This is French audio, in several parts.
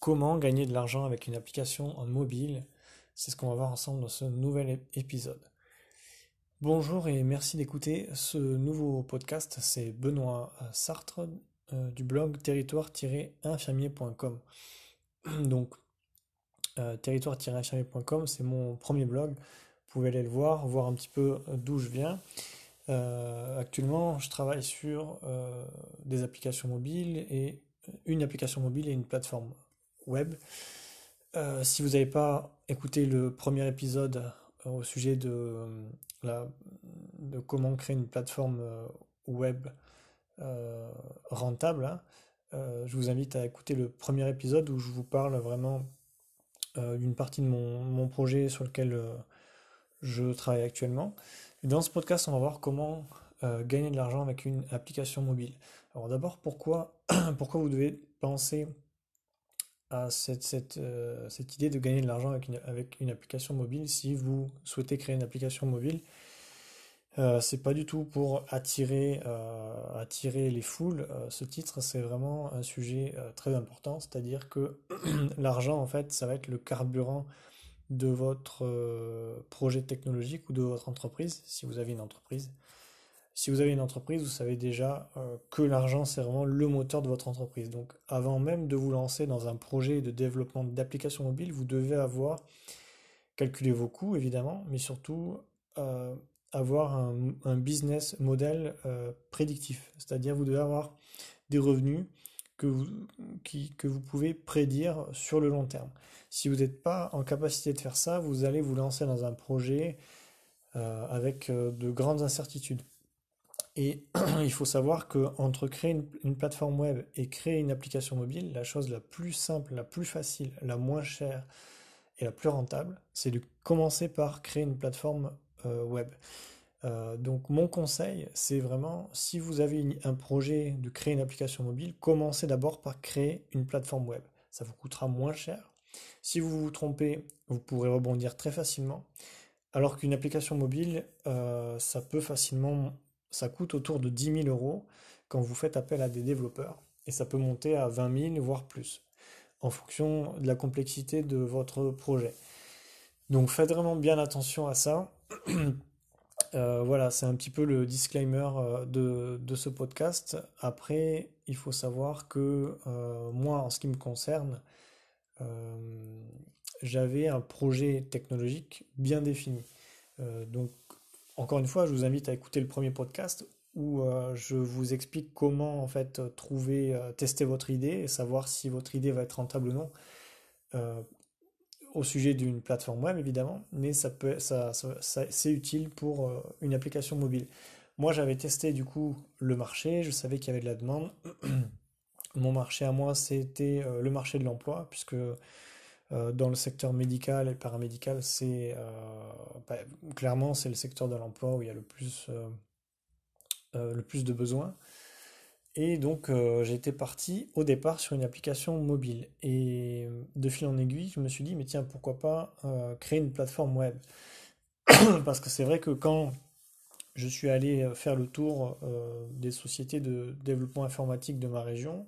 Comment gagner de l'argent avec une application en mobile C'est ce qu'on va voir ensemble dans ce nouvel épisode. Bonjour et merci d'écouter ce nouveau podcast. C'est Benoît Sartre euh, du blog territoire-infirmier.com. Donc, euh, territoire-infirmier.com, c'est mon premier blog. Vous pouvez aller le voir, voir un petit peu d'où je viens. Euh, actuellement, je travaille sur des applications mobiles et une application mobile et une plateforme web. Euh, si vous n'avez pas écouté le premier épisode euh, au sujet de, euh, la, de comment créer une plateforme web rentable, hein, je vous invite à écouter le premier épisode où je vous parle vraiment d'une partie de mon, mon, projet sur lequel je travaille actuellement. dans ce podcast, on va voir comment gagner de l'argent avec une application mobile. Alors d'abord, pourquoi, pourquoi vous devez penser à euh, cette, idée de gagner de l'argent avec une, application mobile. Si vous souhaitez créer une application mobile, euh, c'est pas du tout pour attirer, euh, attirer les foules. Ce titre, c'est vraiment un sujet très important, c'est-à-dire que l'argent, en fait, ça va être le carburant de votre projet technologique ou de votre entreprise, si vous avez une entreprise. Si vous avez une entreprise, vous savez déjà euh, que l'argent, c'est vraiment le moteur de votre entreprise. Donc avant même de vous lancer dans un projet de développement d'applications mobiles, vous devez avoir calculé vos coûts, évidemment, mais surtout euh, avoir un, business model euh, prédictif. C'est-à-dire vous devez avoir des revenus que vous pouvez prédire sur le long terme. Si vous n'êtes pas en capacité de faire ça, vous allez vous lancer dans un projet avec de grandes incertitudes. Et il faut savoir que entre créer une, plateforme web et créer une application mobile, la chose la plus simple, la plus facile, la moins chère et la plus rentable, c'est de commencer par créer une plateforme euh, web. Euh, donc mon conseil, c'est vraiment, si vous avez un projet de créer une application mobile, commencez d'abord par créer une plateforme web. Ça vous coûtera moins cher. Si vous vous trompez, vous pourrez rebondir très facilement. Alors qu'une application mobile, euh, ça peut facilement ça coûte autour de 10 000 euros quand vous faites appel à des développeurs. Et ça peut monter à 20 000, voire plus, en fonction de la complexité de votre projet. Donc faites vraiment bien attention à ça. Euh, voilà, c'est un petit peu le disclaimer euh, de, ce podcast. Après, il faut savoir que euh, moi, en ce qui me concerne, j'avais un projet technologique bien défini. donc encore une fois, je vous invite à écouter le premier podcast où euh, je vous explique comment en fait trouver, euh, tester votre idée et savoir si votre idée va être rentable ou non. Euh, au sujet d'une plateforme web évidemment, mais ça peut, ça, c'est utile pour une application mobile. Moi, j'avais testé du coup le marché, je savais qu'il y avait de la demande. Mon marché à moi, c'était le marché de l'emploi, puisque dans le secteur médical et paramédical, c'est euh, bah, clairement c'est le secteur de l'emploi où il y a le plus, euh, le plus de besoins. Et donc j'étais parti au départ sur une application mobile. Et de fil en aiguille, je me suis dit, mais tiens, pourquoi pas créer une plateforme web? Parce que c'est vrai que quand je suis allé faire le tour des sociétés de développement informatique de ma région,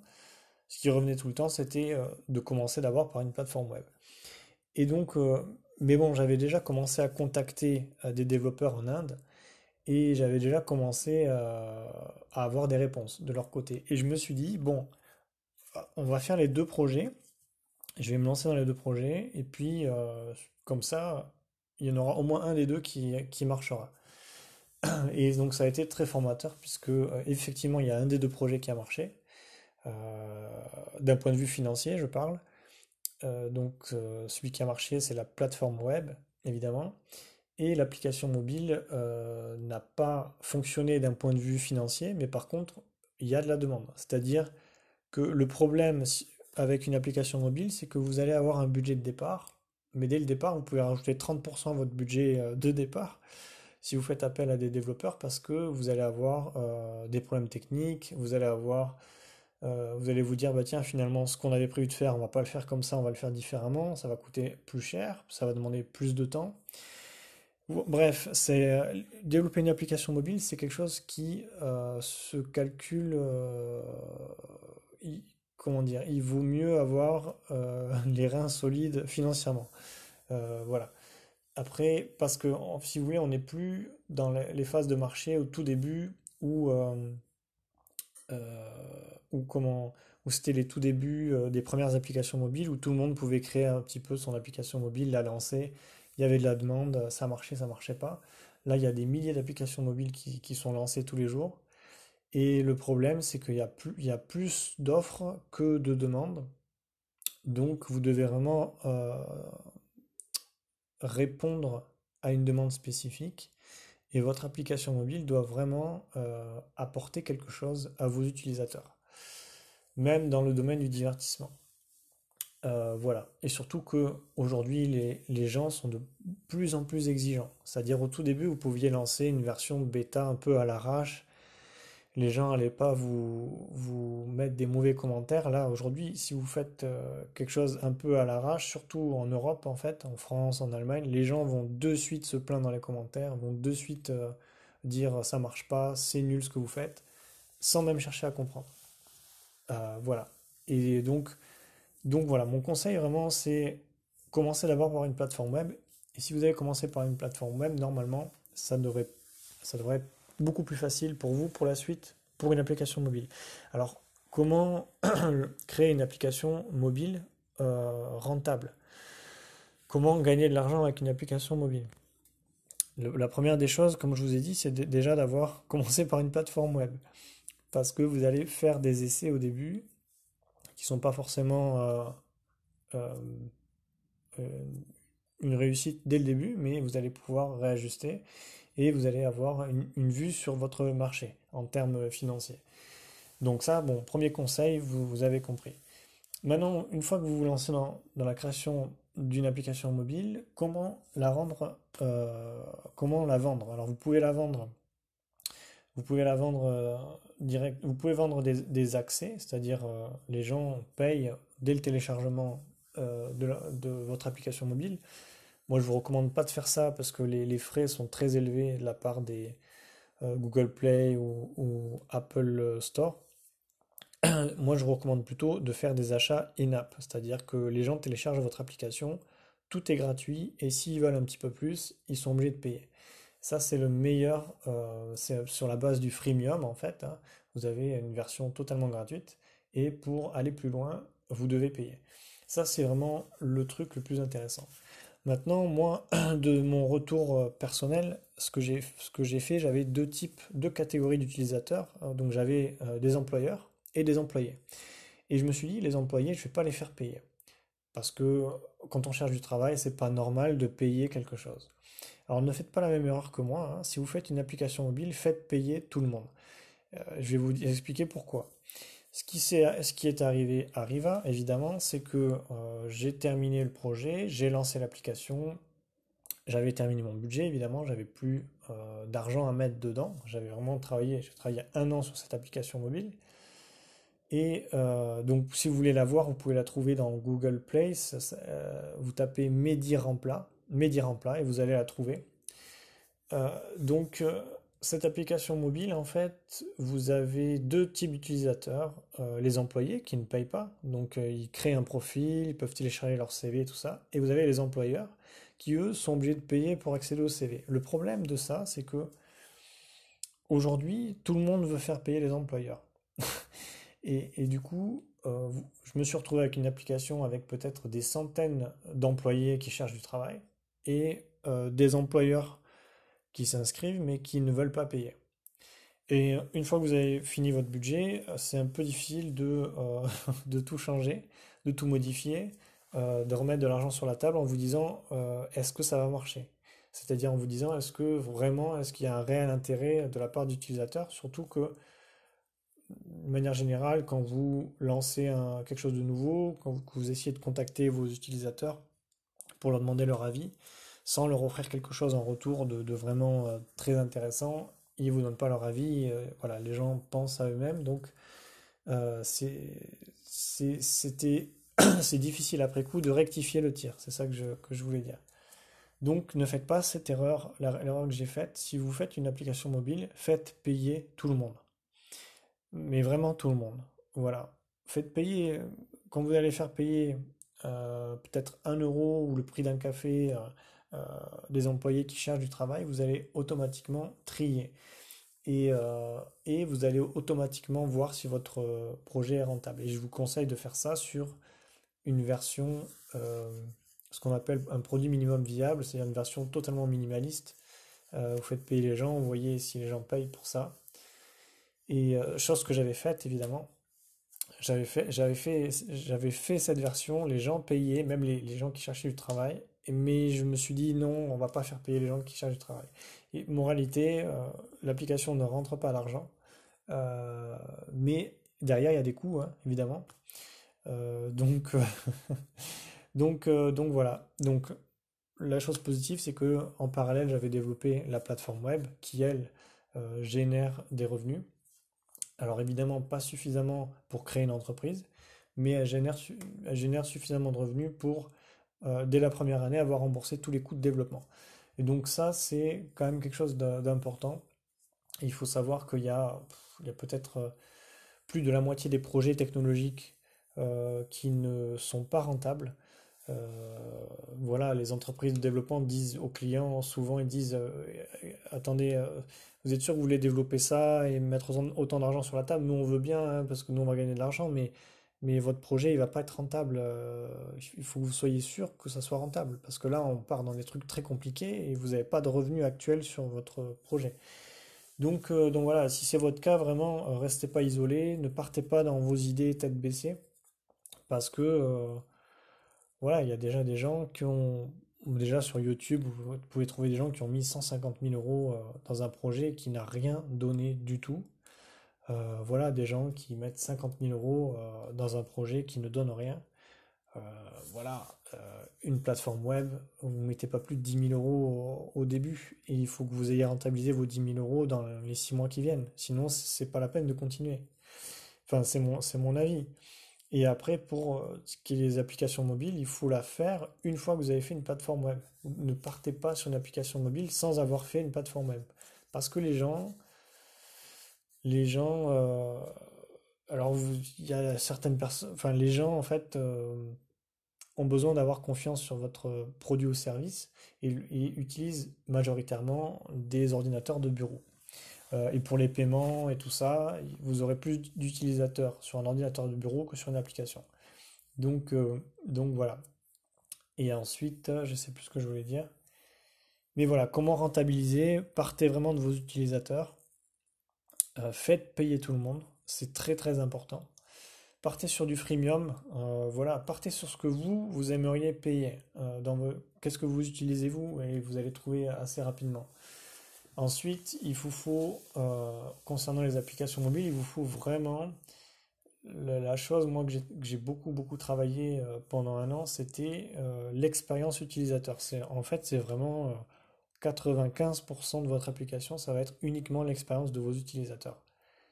ce qui revenait tout le temps, c'était de commencer d'abord par une plateforme web. Et donc, euh, mais bon, j'avais déjà commencé à contacter euh, des développeurs en Inde et j'avais déjà commencé euh, à avoir des réponses de leur côté. Et je me suis dit, bon, on va faire les deux projets. Je vais me lancer dans les deux projets et puis comme ça, il y en aura au moins un des deux qui marchera. Et donc ça a été très formateur puisque effectivement il y a un des deux projets qui a marché. D'un point de vue financier, je parle. Euh, donc euh, celui qui a marché, c'est la plateforme web, évidemment. Et l'application mobile euh, n'a pas fonctionné d'un point de vue financier, mais par contre, il y a de la demande. C'est-à-dire que le problème avec une application mobile, c'est que vous allez avoir un budget de départ, mais dès le départ, vous pouvez rajouter 30% à votre budget de départ si vous faites appel à des développeurs parce que vous allez avoir des problèmes techniques, vous allez avoir euh, vous allez vous dire, bah tiens, finalement, ce qu'on avait prévu de faire, on va pas le faire comme ça, on va le faire différemment, ça va coûter plus cher, ça va demander plus de temps. Bref, c'est euh, développer une application mobile, c'est quelque chose qui euh, se calcule, comment dire, il vaut mieux avoir les reins solides financièrement. voilà. Après, parce que si vous voulez, on n'est plus dans les phases de marché au tout début où, comment, où c'était les tout débuts des premières applications mobiles où tout le monde pouvait créer un petit peu son application mobile, la lancer. Il y avait de la demande, ça marchait, ça marchait pas. Là, il y a des milliers d'applications mobiles qui, sont lancées tous les jours. Et le problème, c'est qu'il y a plus, il y a plus d'offres que de demandes. Donc, vous devez vraiment euh, répondre à une demande spécifique. Et votre application mobile doit vraiment euh, apporter quelque chose à vos utilisateurs. Même dans le domaine du divertissement. Euh, voilà. Et surtout que aujourd'hui, les, gens sont de plus en plus exigeants. C'est-à-dire au tout début, vous pouviez lancer une version bêta un peu à l'arrache. Les gens n'allaient pas vous, vous mettre des mauvais commentaires. Là, aujourd'hui, si vous faites euh, quelque chose un peu à l'arrache, surtout en Europe, en fait, en France, en Allemagne, les gens vont de suite se plaindre dans les commentaires, vont de suite euh, dire ça marche pas, c'est nul ce que vous faites, sans même chercher à comprendre. Voilà. Et donc, donc voilà, mon conseil vraiment, c'est commencer d'abord par une plateforme web. Et si vous avez commencé par une plateforme web, normalement, ça devrait, ça devrait être beaucoup plus facile pour vous pour la suite, pour une application mobile. Alors, comment créer une application mobile euh, rentable? Comment gagner de l'argent avec une application mobile? La première des choses, comme je vous ai dit, c'est déjà d'avoir commencé par une plateforme web. Parce que vous allez faire des essais au début qui sont pas forcément euh, euh, euh, une réussite dès le début, mais vous allez pouvoir réajuster et vous allez avoir une, vue sur votre marché en termes financiers. Donc ça, bon, premier conseil, vous, avez compris. Maintenant, une fois que vous vous lancez dans, la création d'une application mobile, comment la rendre, comment la vendre? Alors vous pouvez la vendre, vous pouvez la vendre direct, vous pouvez vendre des, accès, c'est-à-dire euh, les gens payent dès le téléchargement euh, de, votre application mobile. Moi, je vous recommande pas de faire ça parce que les, frais sont très élevés de la part des euh, Google Play ou, Apple Store. Moi, je vous recommande plutôt de faire des achats in-app, c'est-à-dire que les gens téléchargent votre application, tout est gratuit et s'ils veulent un petit peu plus, ils sont obligés de payer. Ça, c'est le meilleur, euh, c'est sur la base du freemium en fait. Hein. Vous avez une version totalement gratuite et pour aller plus loin, vous devez payer. Ça, c'est vraiment le truc le plus intéressant. Maintenant, moi, de mon retour euh, personnel, ce que j'ai, ce que j'ai fait, j'avais deux types, deux catégories d'utilisateurs. Hein. Donc, j'avais euh, des employeurs et des employés. Et je me suis dit, les employés, je ne vais pas les faire payer. Parce que quand on cherche du travail, c'est pas normal de payer quelque chose. Alors ne faites pas la même erreur que moi. Hein. Si vous faites une application mobile, faites payer tout le monde. Euh, je vais vous expliquer pourquoi. Ce qui, ce qui est arrivé arriva, évidemment, c'est que euh, j'ai terminé le projet, j'ai lancé l'application, j'avais terminé mon budget, évidemment, j'avais plus euh, d'argent à mettre dedans. J'avais vraiment travaillé, j'ai travaillé un an sur cette application mobile. Et donc, si vous voulez la voir, vous pouvez la trouver dans Google Play. vous tapez Medi Rempla Rempla et vous allez la trouver. Euh, donc euh, cette application mobile, en fait, vous avez deux types d'utilisateurs. Euh, les employés qui ne payent pas, donc ils créent un profil, ils peuvent télécharger leur CV, tout ça. Et vous avez les employeurs qui, eux, sont obligés de payer pour accéder au CV. Le problème de ça, c'est que aujourd'hui, tout le monde veut faire payer les employeurs. et, du coup, je me suis retrouvé avec une application avec peut-être des centaines d'employés qui cherchent du travail et euh, des employeurs qui s'inscrivent mais qui ne veulent pas payer. Et une fois que vous avez fini votre budget, euh, c'est un peu difficile de, euh, de tout changer, de tout modifier, de remettre de l'argent sur la table en vous disant est-ce que ça va marcher? C'est-à-dire en vous disant est-ce que vraiment, est-ce qu'il y a un réel intérêt de la part d'utilisateurs Surtout que, de manière générale, quand vous lancez un, quelque chose de nouveau, quand vous essayez de contacter vos utilisateurs, pour leur demander leur avis, sans leur offrir quelque chose en retour de, vraiment euh, très intéressant. Ils vous donnent pas leur avis. Euh, voilà, les gens pensent à eux-mêmes, donc euh, c'est difficile après coup de rectifier le tir. C'est ça que je, que je voulais dire. Donc ne faites pas cette erreur, l'erreur que j'ai faite. Si vous faites une application mobile, faites payer tout le monde. Mais vraiment tout le monde. Voilà. faites payer, quand vous allez faire payer peut-être un euro ou le prix d'un café des employés qui cherchent du travail, vous allez automatiquement trier. Et, et, vous allez automatiquement voir si votre projet est rentable. Et je vous conseille de faire ça sur une version, ce qu'on appelle un produit minimum viable, c'est-à-dire une version totalement minimaliste. vous faites payer les gens, vous voyez si les gens payent pour ça. Et euh, chose que j'avais faite, évidemment, j'avais fait, j'avais fait, j'avais fait cette version, les gens payaient, même les, les, gens qui cherchaient du travail, mais je me suis dit non, on va pas faire payer les gens qui cherchent du travail. Et moralité, euh, l'application ne rentre pas l'argent, euh, mais derrière il y a des coûts, hein, évidemment. donc, donc, donc voilà. Donc la chose positive, c'est que en parallèle, j'avais développé la plateforme web qui elle génère des revenus. Alors évidemment, pas suffisamment pour créer une entreprise, mais elle génère, suffisamment de revenus pour, euh, dès la première année, avoir remboursé tous les coûts de développement. Et donc ça, c'est quand même quelque chose d'important. Il faut savoir qu'il y a, il y a peut-être euh, plus de la moitié des projets technologiques euh, qui ne sont pas rentables. Voilà, les entreprises de développement disent aux clients, souvent ils disent, attendez, vous êtes sûr que vous voulez développer ça et mettre autant d'argent sur la table? Nous, on veut bien, hein, parce que nous, on va gagner de l'argent, mais, mais votre projet, il va pas être rentable. Euh, il faut que vous soyez sûr que ça soit rentable, parce que là, on part dans des trucs très compliqués et vous n'avez pas de revenus actuels sur votre projet. Donc, euh, donc voilà, si c'est votre cas, vraiment, euh, restez pas isolé, ne partez pas dans vos idées tête baissée, parce que voilà, il y a déjà des gens qui ont déjà sur YouTube, vous pouvez trouver des gens qui ont mis 150 000 euros euh, dans un projet qui n'a rien donné du tout. Euh, voilà, des gens qui mettent 50 000 euros euh, dans un projet qui ne donne rien. voilà, une plateforme web, vous ne mettez pas plus de 10 000 euros au, début et il faut que vous ayez rentabilisé vos 10 000 euros dans les 6 mois qui viennent. Sinon, c'est pas la peine de continuer. Enfin, c'est mon avis. Et après, pour euh, ce qui est des applications mobiles, il faut la faire une fois que vous avez fait une plateforme web. Ne partez pas sur une application mobile sans avoir fait une plateforme web. Parce que les gens, les gens, euh, alors il y a certaines personnes, enfin les gens en fait euh, ont besoin d'avoir confiance sur votre produit ou service et utilisent majoritairement des ordinateurs de bureau. Euh, et pour les paiements et tout ça, vous aurez plus d'utilisateurs sur un ordinateur de bureau que sur une application. Donc, euh, donc voilà. Et ensuite, je ne sais plus ce que je voulais dire. Mais voilà, comment rentabiliser? Partez vraiment de vos utilisateurs. Euh, faites payer tout le monde. C'est très très important. Partez sur du freemium. voilà, partez sur ce que vous, vous aimeriez payer. Qu'est-ce que vous utilisez vous? Et vous allez trouver assez rapidement. Ensuite, il vous faut, euh, concernant les applications mobiles, il vous faut vraiment la, chose, moi, que j'ai beaucoup, beaucoup travaillé euh, pendant un an, c'était euh, l'expérience utilisateur. En fait, c'est vraiment 95% de votre application, ça va être uniquement l'expérience de vos utilisateurs.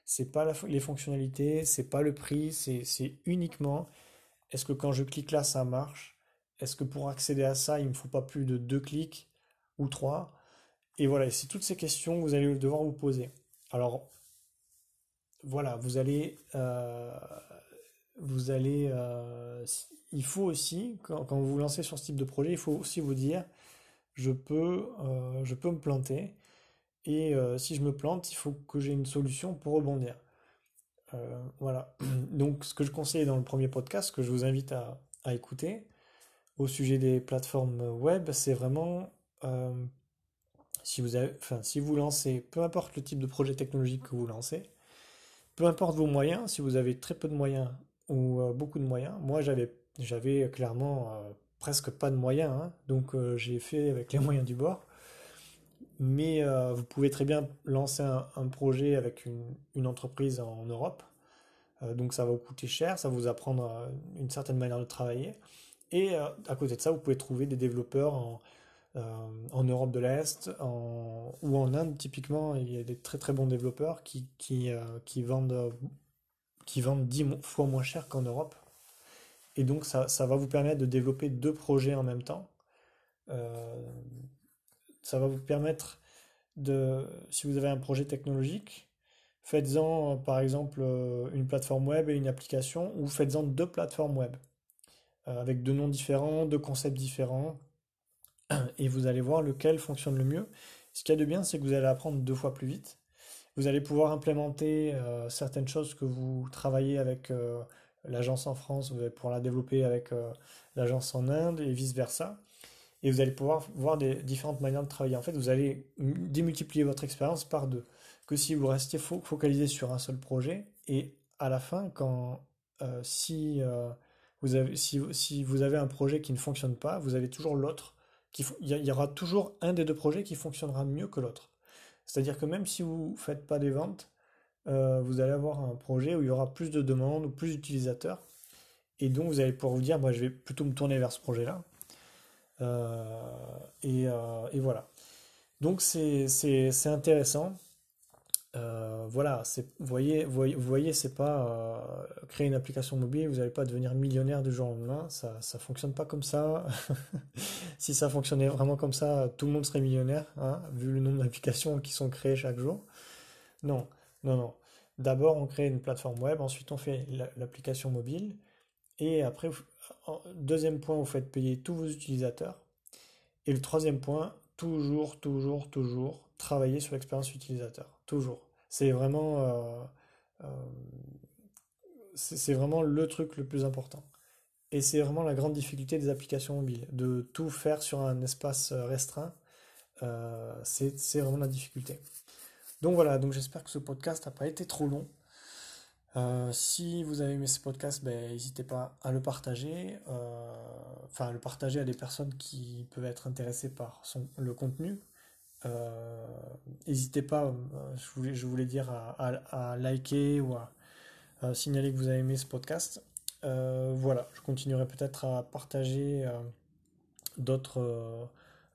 C'est pas les fonctionnalités, c'est pas le prix, c'est uniquement est-ce que quand je clique là, ça marche? Est-ce que pour accéder à ça, il me faut pas plus de deux clics ou trois? Et voilà, c'est toutes ces questions que vous allez devoir vous poser. Alors, voilà, vous allez, euh, vous allez, euh, il faut aussi, quand, vous vous lancez sur ce type de projet, il faut aussi vous dire, je peux, euh, je peux me planter, et si je me plante, il faut que j'ai une solution pour rebondir. voilà. Donc, ce que je conseille dans le premier podcast, que je vous invite à, à écouter, au sujet des plateformes web, c'est vraiment si vous, avez, enfin, si vous lancez, peu importe le type de projet technologique que vous lancez, peu importe vos moyens, si vous avez très peu de moyens ou euh, beaucoup de moyens, moi j'avais, j'avais clairement euh, presque pas de moyens, hein. donc euh, j'ai fait avec les moyens du bord. Mais vous pouvez très bien lancer un, projet avec une, une, entreprise en Europe. donc ça va vous coûter cher, ça va vous apprendre une certaine manière de travailler. Et à côté de ça, vous pouvez trouver des développeurs en, en Europe de l'Est ou en Inde, typiquement, il y a des très très bons développeurs qui, qui, euh, qui vendent, qui vendent 10 fois moins cher qu'en Europe. Et donc, ça, ça, va vous permettre de développer deux projets en même temps. Euh, ça va vous permettre de, si vous avez un projet technologique, Faites-en par exemple une plateforme web et une application, ou faites-en deux plateformes web, avec deux noms différents, deux concepts différents, et vous allez voir lequel fonctionne le mieux. Ce qu'il y a de bien, c'est que vous allez apprendre deux fois plus vite. Vous allez pouvoir implémenter certaines choses que vous travaillez avec l'agence en France, vous allez pouvoir la développer avec l'agence en Inde et vice-versa et vous allez pouvoir voir des différentes manières de travailler. En fait, vous allez démultiplier votre expérience par deux. Que si vous restez focalisé sur un seul projet, et à la fin, quand euh, euh, si, vous avez un projet qui ne fonctionne pas, vous avez toujours l'autre. Il y aura toujours un des deux projets qui fonctionnera mieux que l'autre. C'est-à-dire que même si vous ne faites pas des ventes, euh, vous allez avoir un projet où il y aura plus de demandes ou plus d'utilisateurs. Et donc, vous allez pouvoir vous dire, je vais plutôt me tourner vers ce projet-là euh, euh, et, voilà. Donc c'est intéressant. Euh, voilà, vous voyez, vous voyez, c'est pas créer une application mobile, vous n'allez pas devenir millionnaire du jour au lendemain, ça, ça fonctionne pas comme ça. si ça fonctionnait vraiment comme ça, tout le monde serait millionnaire, hein, vu le nombre d'applications qui sont créées chaque jour. Non, non, non. D'abord, on crée une plateforme web, ensuite on fait l'application mobile, et après, deuxième point, vous faites payer tous vos utilisateurs. Et le troisième point, toujours, toujours, toujours travailler sur l'expérience utilisateur. Toujours. C'est vraiment, euh, euh, c'est vraiment le truc le plus important. Et c'est vraiment la grande difficulté des applications mobiles, de tout faire sur un espace restreint. Euh, c'est vraiment la difficulté. Donc voilà, donc j'espère que ce podcast n'a pas été trop long. Si vous avez aimé ce podcast, ben, n'hésitez pas à le partager, enfin le partager à des personnes qui peuvent être intéressées par son, le contenu. Euh, n'hésitez pas, je voulais, je voulais dire, à, liker ou à, signaler que vous avez aimé ce podcast. voilà, je continuerai peut-être à partager d'autres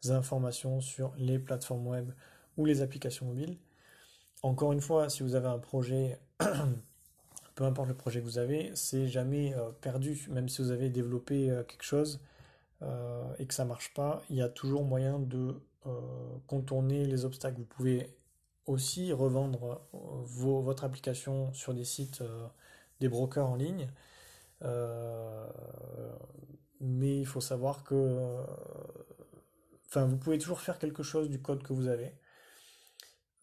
informations sur les plateformes web ou les applications mobiles. Encore une fois, si vous avez un projet peu importe le projet que vous avez, c'est jamais euh, perdu. Même si vous avez développé euh, quelque chose euh, et que ça marche pas, il y a toujours moyen de contourner les obstacles. Vous pouvez aussi revendre votre application sur des sites, des brokers en ligne. mais il faut savoir que, enfin, vous pouvez toujours faire quelque chose du code que vous avez.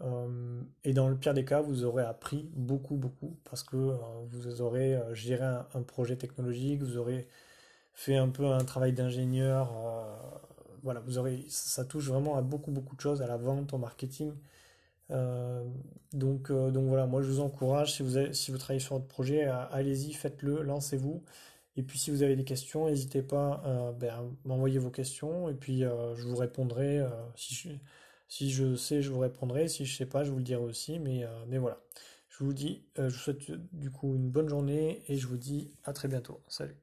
Euh, et dans le pire des cas, vous aurez appris beaucoup, beaucoup, parce que euh, vous aurez euh, géré un, projet technologique, vous aurez fait un peu un travail d'ingénieur. voilà, vous aurez, ça touche vraiment à beaucoup, beaucoup de choses, à la vente, au marketing. donc, donc voilà, moi je vous encourage, si vous, si vous travaillez sur votre projet, allez-y, faites-le, lancez-vous. Et puis si vous avez des questions, n'hésitez pas ben, à m'envoyer vos questions, et puis je vous répondrai si je si je sais, je vous répondrai. Si je sais pas, je vous le dirai aussi. Mais, euh, mais voilà. Je vous dis, euh, je vous souhaite du coup une bonne journée et je vous dis à très bientôt. Salut.